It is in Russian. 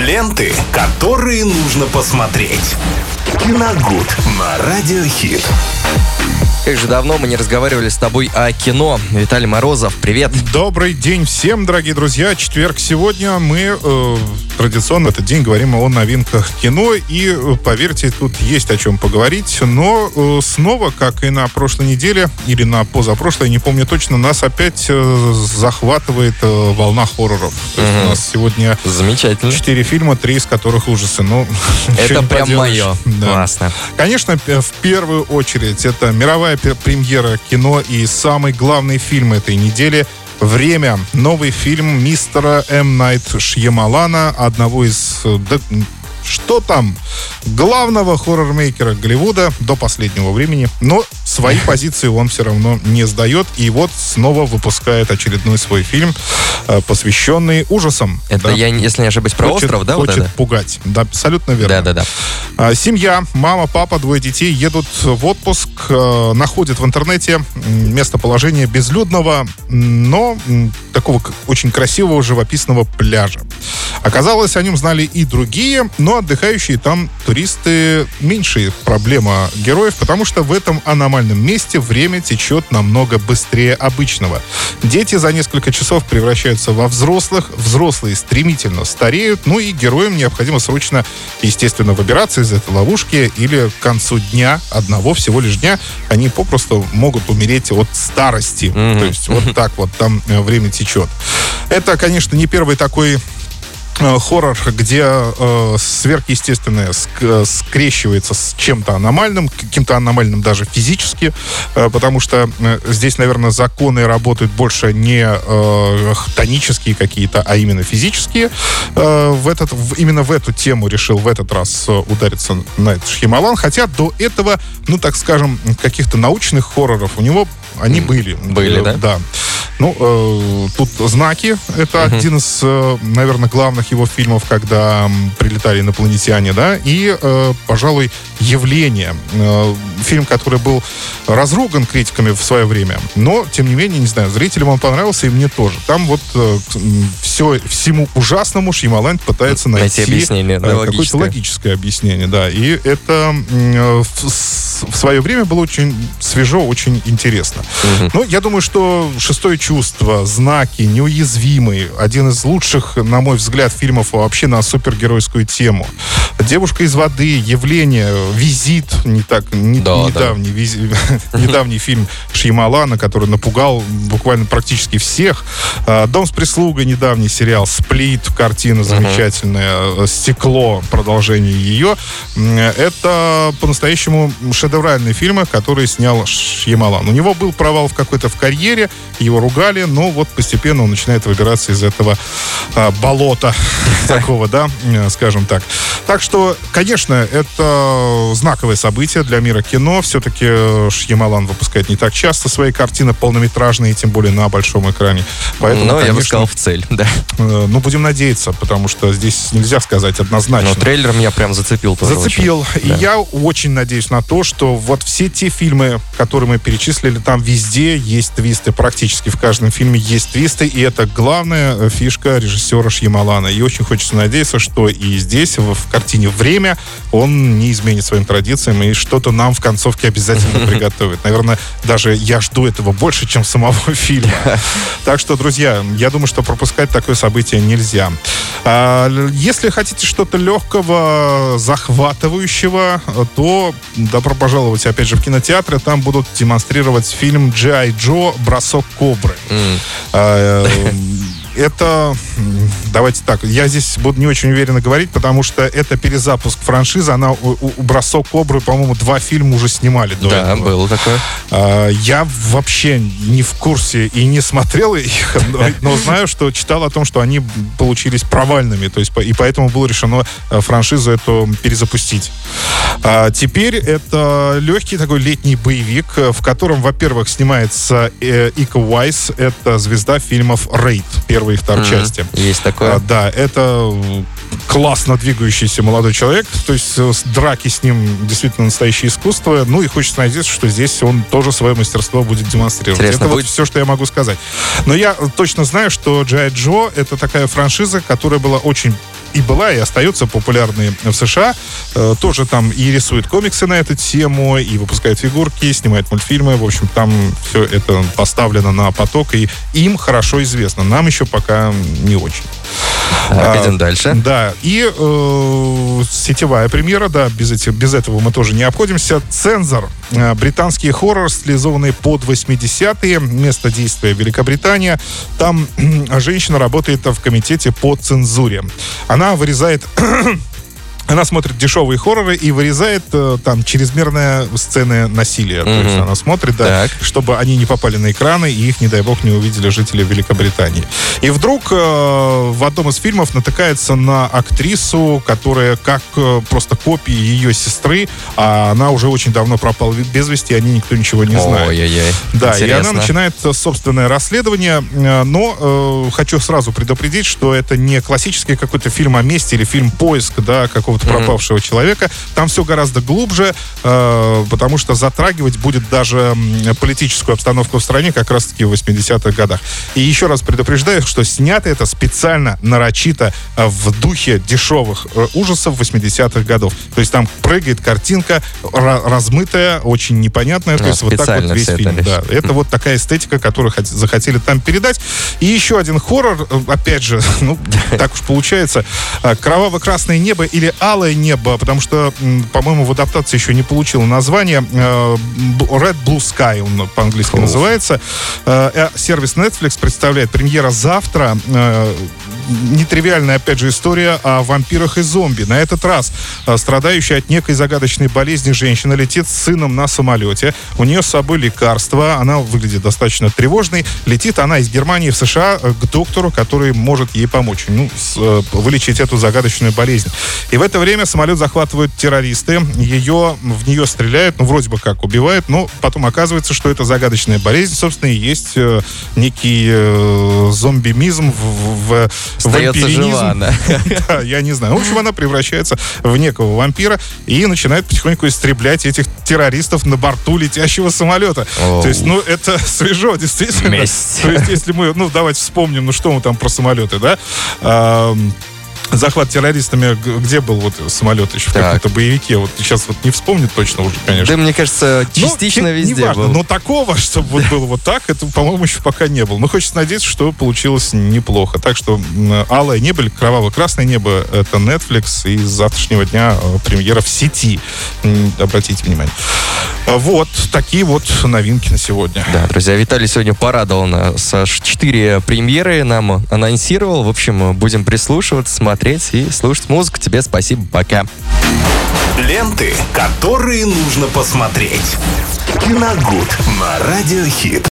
Ленты, которые нужно посмотреть. Киногуд на Радиохит. Как же давно мы не разговаривали с тобой о кино. Виталий Морозов, привет. Добрый день всем, дорогие друзья. Четверг сегодня. Мы э, традиционно этот день говорим о новинках кино. И, э, поверьте, тут есть о чем поговорить. Но э, снова, как и на прошлой неделе, или на позапрошлой, не помню точно, нас опять э, захватывает волна хорроров. То есть Мгм. у нас сегодня Замечательно. четыре фильма, три из которых ужасы. Ну, Это прям поделаешь. мое. Да. Классно. Конечно, в первую очередь это мировая премьера кино и самый главный фильм этой недели «Время». Новый фильм мистера М. Найт Шьямалана, одного из... э, да, что там? Главного хоррор-мейкера Голливуда до последнего времени. Но свои позиции он все равно не сдает. И вот снова выпускает очередной свой фильм, э, посвященный ужасам. Это Да. я, если не ошибаюсь, про Хочет- остров, да? вот Хочет это? пугать. Да, абсолютно верно. Да-да-да. А, Семья, мама, папа, двое детей едут в отпуск, э, находят в интернете местоположение безлюдного, но такого очень красивого живописного пляжа. Оказалось, о нем знали и другие, но отдыхающие там туристы меньшая проблема героев, потому что в этом аномальном месте время течет намного быстрее обычного. Дети за несколько часов превращаются во взрослых, взрослые стремительно стареют, ну и героям необходимо срочно, естественно, выбираться из этой ловушки или к концу дня, одного всего лишь дня, они попросту могут умереть от старости. Мгм. То есть вот так вот там э, время течет. Это, конечно, не первый такой хоррор, где э, сверхъестественное ск- э, скрещивается с чем-то аномальным, каким-то аномальным даже физически, э, потому что э, здесь, наверное, законы работают больше не э, тонические какие-то, а именно физические. Э, в этот, в- именно в эту тему решил в этот раз э, удариться Найт Шьямалан, хотя до этого, ну, так скажем, каких-то научных хорроров у него они были. были, Э, да? Да. Ну, э, тут «Знаки» — это Мгм. один из, э, наверное, главных его фильмов, когда прилетали инопланетяне, да, и, э, пожалуй, «Явление». Э, фильм, который был разруган критиками в свое время, но, тем не менее, не знаю, зрителям он понравился, и мне тоже. Там вот все, всему ужасному Шьямалан пытается найти, Найти объяснение, да, э, какое-то логическое. объяснение, да. И это э, в, свое время было очень свежо, очень интересно. Мгм. Ну, я думаю, что «Шестое чувство», «Знаки», «Неуязвимый» — один из лучших, на мой взгляд, фильмов вообще на супергеройскую тему. «Девушка из воды», «Явление», «Визит», не так, не- Да, да. недавний, визи- недавний фильм Шьямалана, который напугал буквально практически всех. А, «Дом с прислугой», недавний сериал, «Сплит», картина замечательная, «Стекло», продолжение ее. Это по-настоящему шедевральные фильмы, которые снял Шьямалан. У него был провал в какой-то в карьере, его ругали, но вот постепенно он начинает выбираться из этого а, болота такого, да, э, скажем так. Так что, конечно, это знаковое событие для мира кино. Все-таки Шьямалан выпускает не так часто свои картины полнометражные, тем более на большом экране. Поэтому, Ну, я бы конечно, сказал, в цель, да. э, ну, будем надеяться, потому что здесь нельзя сказать однозначно. Но трейлер меня прям зацепил тоже Зацепил. очень. И Да. я очень надеюсь на то, что вот все те фильмы, которые мы перечислили, там везде есть твисты. Практически в каждом фильме есть твисты. И это главная э, фишка режиссера Шьямалана. И очень хочется надеяться, что и здесь, в, в картине «Время», он не изменит своим традициям и что-то нам в концовке обязательно приготовит. Наверное, даже я жду этого больше, чем самого фильма. Так что, друзья, я думаю, что пропускать такое событие нельзя. А, если хотите что-то легкого, захватывающего, то добро пожаловать опять же в кинотеатры. Там будут демонстрировать фильм «Джай Джо. Бросок кобры». Э, Это, давайте так, я здесь буду не очень уверенно говорить, потому что это перезапуск франшизы. Она у, у- «Бросок кобры», по-моему, два фильма уже снимали до Да, этого. было такое. А, Я вообще не в курсе и не смотрел их, но, но знаю, что читал о том, что они получились провальными, то есть и поэтому было решено э, франшизу эту перезапустить. А теперь это легкий такой летний боевик, э, в котором, во-первых, снимается э, Ика Уайс, это звезда фильмов «Рейд», первой и второй Мгм. части. Есть А, такое. да, это классно двигающийся молодой человек. То есть э, драки с ним действительно настоящее искусство. Ну и хочется надеяться, что здесь он тоже свое мастерство будет демонстрировать. Интересно, это будет- вот все, что я могу сказать. Но я точно знаю, что Джай Джо это такая франшиза, которая была очень и была, и остается популярной в США. Э, тоже там и рисует комиксы на эту тему, и выпускает фигурки, снимает мультфильмы. В общем, там все это поставлено на поток, и им хорошо известно. Нам еще пока не очень. Так, идем дальше. Да, и э, сетевая премьера, да, без, этих, без этого мы тоже не обходимся. «Цензор». Э, британский хоррор, стилизованный под 80-е. Место действия Великобритания. Там женщина работает в комитете по цензуре. Она вырезает она смотрит дешевые хорроры и вырезает э, там чрезмерные сцены насилия. То есть она смотрит, да, Так. чтобы они не попали на экраны и их, не дай бог, не увидели жители Великобритании. И вдруг э, в одном из фильмов натыкается на актрису, которая как э, просто копия ее сестры, а она уже очень давно пропала без вести, и о ней никто ничего не знает. Ой-ой-ой. Да, и Интересно. она начинает э, собственное расследование, э, но э, хочу сразу предупредить, что это не классический какой-то фильм о месте или фильм поиск, да, какого-то пропавшего человека. Там все гораздо глубже, э, потому что затрагивать будет даже политическую обстановку в стране как раз-таки в 80-х годах. И еще раз предупреждаю, что снято это специально, нарочито, э, в духе дешевых э, ужасов 80-х годов. То есть там прыгает картинка ра- размытая, очень непонятная. То А, есть вот так вот весь это фильм. лишь. Да, это вот такая эстетика, которую хот- захотели там передать. И еще один хоррор, э, опять же, ну, так уж получается, «Кроваво-красное небо» или «Алое небо», потому что, по-моему, в адаптации еще не получил название. э, «Red Blue Sky» он по-английски называется. Э, э, Сервис Netflix представляет премьера завтра. Нетривиальная, опять же, история о вампирах и зомби. На этот раз э, страдающая от некой загадочной болезни женщина летит с сыном на самолете. У нее с собой лекарство. Она выглядит достаточно тревожной. Летит она из Германии в США э, к доктору, который может ей помочь. Ну, с- э, вылечить эту загадочную болезнь. И в это время самолет захватывают террористы. Ее, в нее стреляют, ну, вроде бы как убивают, но потом оказывается, что это загадочная болезнь, собственно, и есть некий э, зомбимизм в, в, в Остается жива она. Да, я не знаю. В общем, она превращается в некого вампира и начинает потихоньку истреблять этих террористов на борту летящего самолета. Оу. То есть, ну, это свежо, действительно. Месть. То есть, если мы, ну, давайте вспомним, ну, что мы там про самолеты, да? Захват террористами, где был вот самолет еще в Так. каком-то боевике? Вот сейчас вот не вспомню точно уже, конечно. Да, мне кажется, Ну, частично не- везде неважно, был. Но такого, чтобы вот было вот так, это, по-моему, еще пока не было. Но хочется надеяться, что получилось неплохо. Так что «Алое небо» или «Кроваво-красное небо» — это Netflix, и с завтрашнего дня э, премьера в сети. Обратите внимание. А Вот такие вот новинки на сегодня. Да, друзья, Виталий сегодня порадовал нас. Аж четыре премьеры нам анонсировал. В общем, будем прислушиваться, смотреть и слушать музыку. Тебе спасибо, пока. Ленты, которые нужно посмотреть. Киногуд на Радиохит.